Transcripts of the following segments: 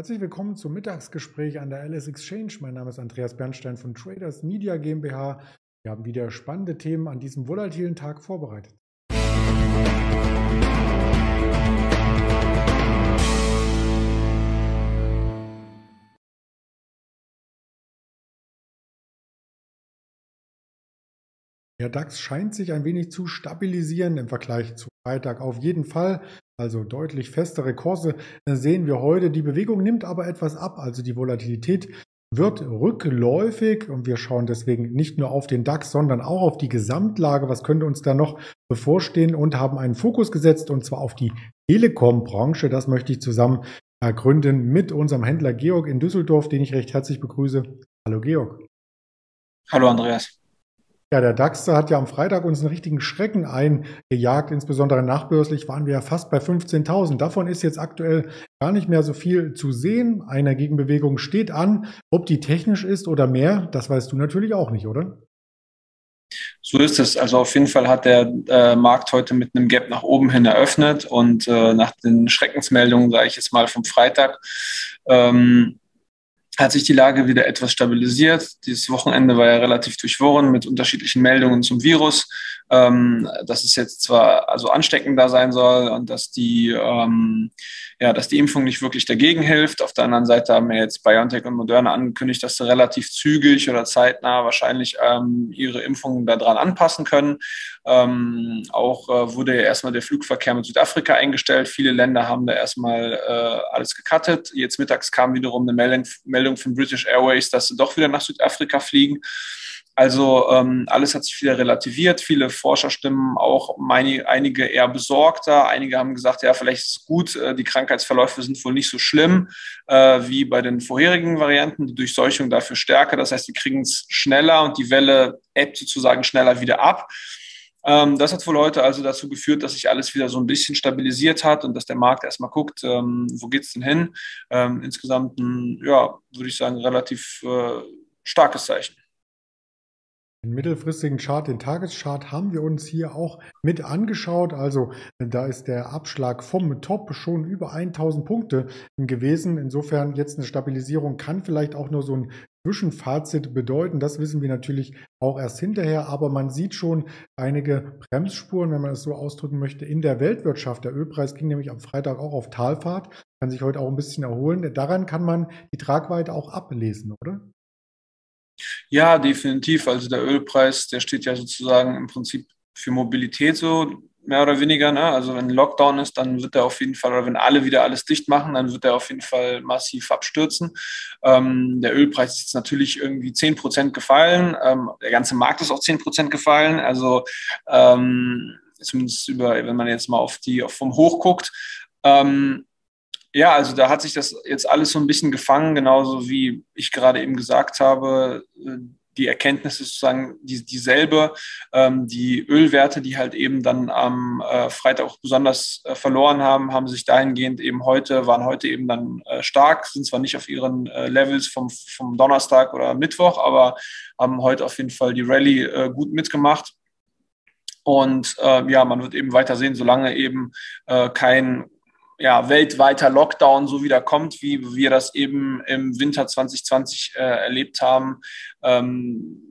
Herzlich willkommen zum Mittagsgespräch an der LS Exchange. Mein Name ist Andreas Bernstein von Traders Media GmbH. Wir haben wieder spannende Themen an diesem volatilen Tag vorbereitet. Der DAX scheint sich ein wenig zu stabilisieren im Vergleich zu Freitag. Auf jeden Fall also deutlich festere Kurse sehen wir heute. Die Bewegung nimmt aber etwas ab, also die Volatilität wird rückläufig und wir schauen deswegen nicht nur auf den DAX, sondern auch auf die Gesamtlage. Was könnte uns da noch bevorstehen und haben einen Fokus gesetzt und zwar auf die Telekom-Branche. Das möchte ich zusammen ergründen mit unserem Händler Georg in Düsseldorf, den ich recht herzlich begrüße. Hallo Georg. Hallo Andreas. Ja, der DAX hat ja am Freitag uns einen richtigen Schrecken eingejagt. Insbesondere nachbörslich waren wir ja fast bei 15.000. Davon ist jetzt aktuell gar nicht mehr so viel zu sehen. Eine Gegenbewegung steht an. Ob die technisch ist oder mehr, das weißt du natürlich auch nicht, oder? So ist es. Also auf jeden Fall hat der äh, Markt heute mit einem Gap nach oben hin eröffnet und äh, nach den Schreckensmeldungen, sage ich jetzt mal vom Freitag, ähm, hat sich die Lage wieder etwas stabilisiert. Dieses Wochenende war ja relativ durchworen mit unterschiedlichen Meldungen zum Virus ähm, dass es jetzt zwar also ansteckender sein soll und dass die, ähm, ja, dass die Impfung nicht wirklich dagegen hilft. Auf der anderen Seite haben ja jetzt BioNTech und Moderna angekündigt, dass sie relativ zügig oder zeitnah wahrscheinlich ähm, ihre Impfungen daran anpassen können. Ähm, auch äh, wurde ja erstmal der Flugverkehr mit Südafrika eingestellt. Viele Länder haben da erstmal äh, alles gecuttet. Jetzt mittags kam wiederum eine Meldung, Meldung von British Airways, dass sie doch wieder nach Südafrika fliegen. Also ähm, alles hat sich wieder relativiert. Viele Forscherstimmen auch meine, einige eher besorgter. Einige haben gesagt, ja, vielleicht ist es gut, äh, die Krankheitsverläufe sind wohl nicht so schlimm äh, wie bei den vorherigen Varianten. Die Durchseuchung dafür stärker. Das heißt, die kriegen es schneller und die Welle ebbt sozusagen schneller wieder ab. Ähm, das hat wohl heute also dazu geführt, dass sich alles wieder so ein bisschen stabilisiert hat und dass der Markt erstmal guckt, ähm, wo geht's denn hin. Ähm, insgesamt ein, ja, würde ich sagen, relativ äh, starkes Zeichen. Den mittelfristigen Chart, den Tageschart haben wir uns hier auch mit angeschaut. Also da ist der Abschlag vom Top schon über 1000 Punkte gewesen. Insofern jetzt eine Stabilisierung kann vielleicht auch nur so ein Zwischenfazit bedeuten. Das wissen wir natürlich auch erst hinterher, aber man sieht schon einige Bremsspuren, wenn man es so ausdrücken möchte, in der Weltwirtschaft. Der Ölpreis ging nämlich am Freitag auch auf Talfahrt, kann sich heute auch ein bisschen erholen. Daran kann man die Tragweite auch ablesen, oder? Ja, definitiv. Also der Ölpreis, der steht ja sozusagen im Prinzip für Mobilität so mehr oder weniger. Ne? Also wenn Lockdown ist, dann wird er auf jeden Fall, oder wenn alle wieder alles dicht machen, dann wird er auf jeden Fall massiv abstürzen. Ähm, der Ölpreis ist jetzt natürlich irgendwie 10 Prozent gefallen. Ähm, der ganze Markt ist auch 10 Prozent gefallen. Also ähm, zumindest über, wenn man jetzt mal auf die auf vom Hoch guckt. Ähm, ja, also da hat sich das jetzt alles so ein bisschen gefangen, genauso wie ich gerade eben gesagt habe. Die Erkenntnis ist sozusagen die, dieselbe. Ähm, die Ölwerte, die halt eben dann am äh, Freitag auch besonders äh, verloren haben, haben sich dahingehend eben heute, waren heute eben dann äh, stark, sind zwar nicht auf ihren äh, Levels vom, vom Donnerstag oder Mittwoch, aber haben heute auf jeden Fall die Rallye äh, gut mitgemacht. Und äh, ja, man wird eben weiter sehen, solange eben kein ja, weltweiter Lockdown so wieder kommt, wie wir das eben im Winter 2020 äh, erlebt haben, ähm,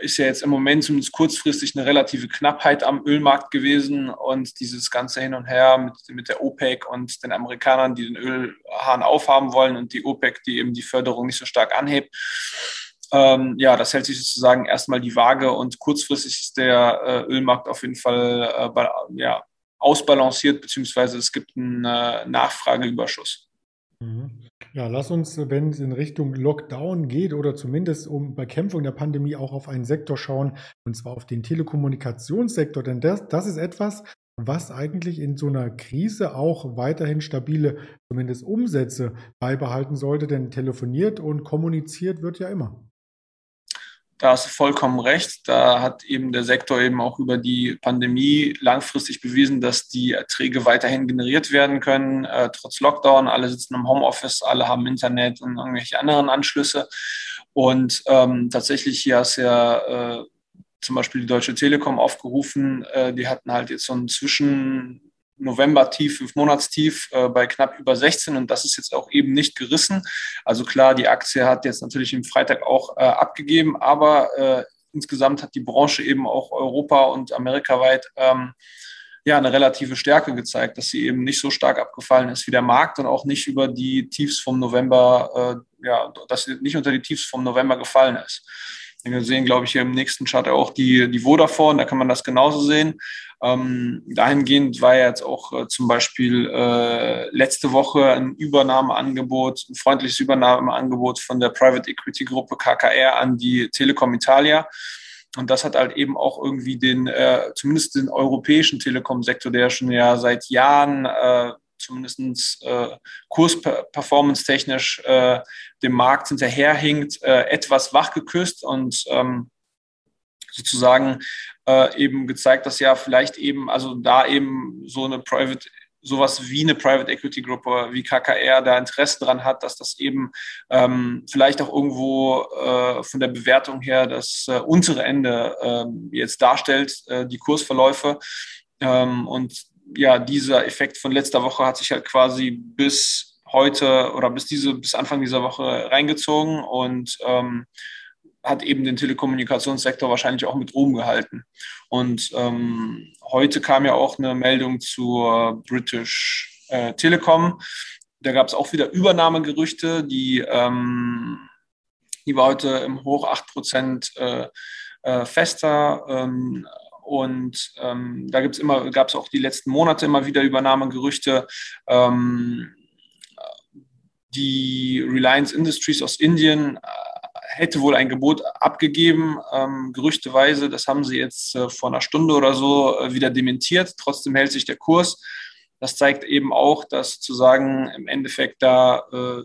ist ja jetzt im Moment zumindest kurzfristig eine relative Knappheit am Ölmarkt gewesen und dieses ganze Hin und Her mit, mit der OPEC und den Amerikanern, die den Ölhahn aufhaben wollen und die OPEC, die eben die Förderung nicht so stark anhebt. Ähm, ja, das hält sich sozusagen erstmal die Waage und kurzfristig ist der äh, Ölmarkt auf jeden Fall äh, bei, ja, ausbalanciert, beziehungsweise es gibt einen äh, Nachfrageüberschuss. Mhm. Ja, lass uns, wenn es in Richtung Lockdown geht oder zumindest um Bekämpfung der Pandemie auch auf einen Sektor schauen, und zwar auf den Telekommunikationssektor, denn das, das ist etwas, was eigentlich in so einer Krise auch weiterhin stabile, zumindest Umsätze beibehalten sollte, denn telefoniert und kommuniziert wird ja immer. Da hast du vollkommen recht. Da hat eben der Sektor eben auch über die Pandemie langfristig bewiesen, dass die Erträge weiterhin generiert werden können, äh, trotz Lockdown. Alle sitzen im Homeoffice, alle haben Internet und irgendwelche anderen Anschlüsse. Und ähm, tatsächlich hier hast du ja äh, zum Beispiel die Deutsche Telekom aufgerufen. Äh, die hatten halt jetzt so einen Zwischen November-Tief, Fünf-Monats-Tief äh, bei knapp über 16 und das ist jetzt auch eben nicht gerissen. Also klar, die Aktie hat jetzt natürlich im Freitag auch äh, abgegeben, aber äh, insgesamt hat die Branche eben auch europa- und amerikaweit ähm, ja, eine relative Stärke gezeigt, dass sie eben nicht so stark abgefallen ist wie der Markt und auch nicht über die Tiefs vom November, äh, ja, dass sie nicht unter die Tiefs vom November gefallen ist. Wir sehen, glaube ich, hier im nächsten Chart auch die, die Vodafone, da kann man das genauso sehen. Ähm, dahingehend war jetzt auch äh, zum Beispiel äh, letzte Woche ein Übernahmeangebot, ein freundliches Übernahmeangebot von der Private Equity Gruppe KKR an die Telekom Italia. Und das hat halt eben auch irgendwie den, äh, zumindest den europäischen Telekom-Sektor, der schon ja seit Jahren äh, zumindest äh, Kursperformance-technisch äh, dem Markt hinterherhinkt, äh, etwas wachgeküsst und ähm, sozusagen äh, eben gezeigt, dass ja vielleicht eben, also da eben so eine Private sowas wie eine Private Equity Gruppe wie KKR da Interesse dran hat, dass das eben ähm, vielleicht auch irgendwo äh, von der Bewertung her das äh, untere Ende äh, jetzt darstellt, äh, die Kursverläufe. Ähm, und ja, dieser Effekt von letzter Woche hat sich halt quasi bis heute oder bis diese, bis Anfang dieser Woche reingezogen und ähm, hat eben den Telekommunikationssektor wahrscheinlich auch mit oben gehalten. Und ähm, heute kam ja auch eine Meldung zur British äh, Telekom. Da gab es auch wieder Übernahmegerüchte, die, ähm, die war heute im Hoch 8 Prozent äh, äh, fester. Ähm, und ähm, da gibt's immer, gab es auch die letzten Monate immer wieder Übernahmegerüchte. Ähm, die Reliance Industries aus Indien hätte wohl ein Gebot abgegeben, ähm, gerüchteweise. Das haben sie jetzt äh, vor einer Stunde oder so äh, wieder dementiert. Trotzdem hält sich der Kurs. Das zeigt eben auch, dass sozusagen im Endeffekt da äh,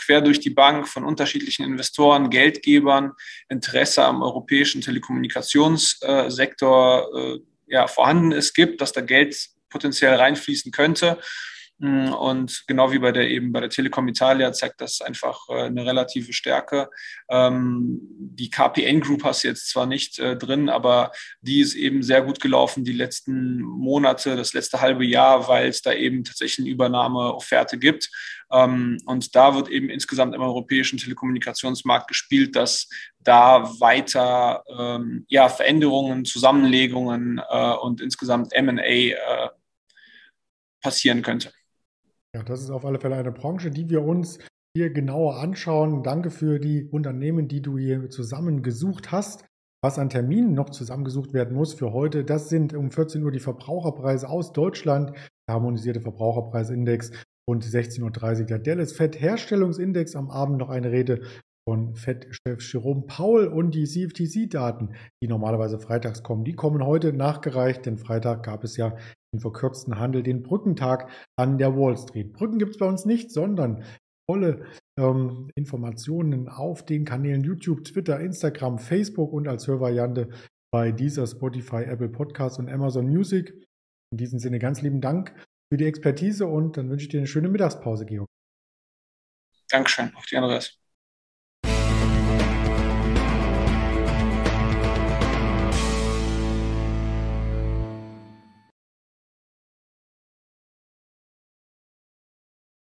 quer durch die Bank von unterschiedlichen Investoren, Geldgebern Interesse am europäischen Telekommunikationssektor äh, ja, vorhanden ist, gibt, dass da Geld potenziell reinfließen könnte. Und genau wie bei der eben bei der Telekom Italia zeigt das einfach äh, eine relative Stärke. Ähm, die KPN Group hast du jetzt zwar nicht äh, drin, aber die ist eben sehr gut gelaufen die letzten Monate, das letzte halbe Jahr, weil es da eben tatsächlich eine Übernahmeofferte gibt. Ähm, und da wird eben insgesamt im europäischen Telekommunikationsmarkt gespielt, dass da weiter ähm, ja, Veränderungen, Zusammenlegungen äh, und insgesamt MA passieren könnte. Ja, das ist auf alle Fälle eine Branche, die wir uns hier genauer anschauen. Danke für die Unternehmen, die du hier zusammengesucht hast. Was an Terminen noch zusammengesucht werden muss für heute, das sind um 14 Uhr die Verbraucherpreise aus Deutschland, der harmonisierte Verbraucherpreisindex und 16.30 Uhr der Dallas Fed Herstellungsindex. Am Abend noch eine Rede von Fed-Chef Jerome Paul und die CFTC-Daten, die normalerweise freitags kommen, die kommen heute nachgereicht, denn Freitag gab es ja im verkürzten Handel den Brückentag an der Wall Street. Brücken gibt es bei uns nicht, sondern volle ähm, Informationen auf den Kanälen YouTube, Twitter, Instagram, Facebook und als Hörvariante bei dieser Spotify, Apple Podcasts und Amazon Music. In diesem Sinne ganz lieben Dank für die Expertise und dann wünsche ich dir eine schöne Mittagspause, Georg. Dankeschön, auf die andere Seite.